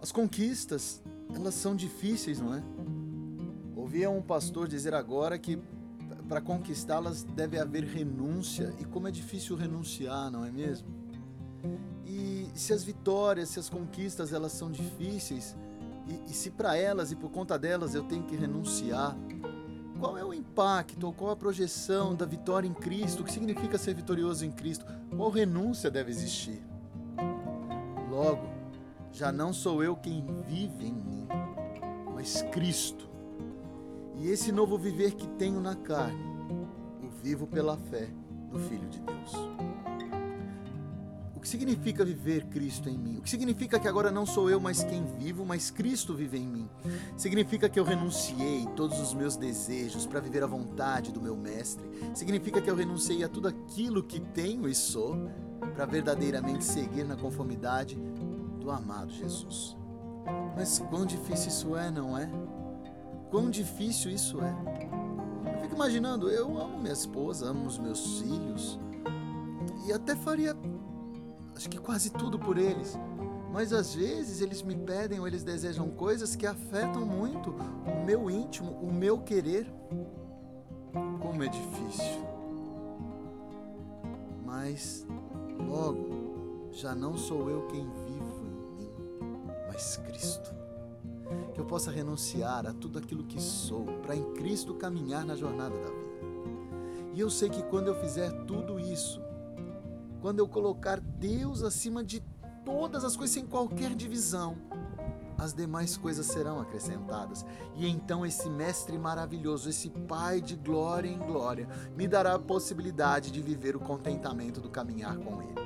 As conquistas, elas são difíceis, não é? Ouvia um pastor dizer agora que para conquistá-las deve haver renúncia, e como é difícil renunciar, não é mesmo? E se as vitórias, se as conquistas, elas são difíceis, e, e se para elas e por conta delas eu tenho que renunciar, qual é o impacto ou qual a projeção da vitória em Cristo? O que significa ser vitorioso em Cristo? Qual renúncia deve existir? Logo, já não sou eu quem vive em mim, mas Cristo. E esse novo viver que tenho na carne, o vivo pela fé no Filho de Deus que significa viver Cristo em mim? O que significa que agora não sou eu mais quem vivo, mas Cristo vive em mim? Significa que eu renunciei todos os meus desejos para viver a vontade do meu Mestre? Significa que eu renunciei a tudo aquilo que tenho e sou para verdadeiramente seguir na conformidade do amado Jesus? Mas quão difícil isso é, não é? Quão difícil isso é? Eu fico imaginando, eu amo minha esposa, amo os meus filhos e até faria acho que quase tudo por eles. Mas às vezes eles me pedem ou eles desejam coisas que afetam muito o meu íntimo, o meu querer. Como é difícil. Mas logo já não sou eu quem vivo em mim, mas Cristo. Que eu possa renunciar a tudo aquilo que sou para em Cristo caminhar na jornada da vida. E eu sei que quando eu fizer tudo isso, quando eu colocar Deus acima de todas as coisas, sem qualquer divisão, as demais coisas serão acrescentadas. E então esse Mestre maravilhoso, esse Pai de glória em glória, me dará a possibilidade de viver o contentamento do caminhar com Ele.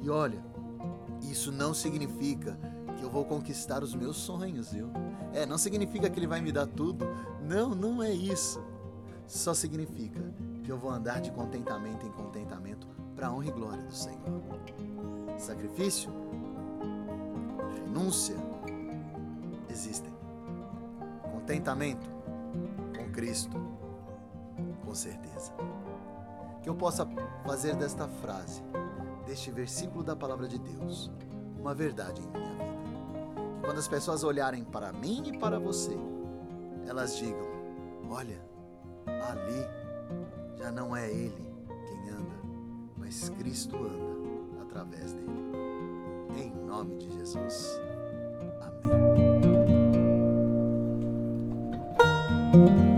E olha, isso não significa que eu vou conquistar os meus sonhos, viu? É, não significa que Ele vai me dar tudo. Não, não é isso. Só significa que eu vou andar de contentamento em contentamento para a honra e glória do Senhor. Sacrifício, renúncia existem. Contentamento com Cristo, com certeza. Que eu possa fazer desta frase, deste versículo da palavra de Deus, uma verdade em minha vida. Que quando as pessoas olharem para mim e para você, elas digam: olha, ali já não é ele quem anda, mas Cristo anda através dele. Em nome de Jesus. Amém.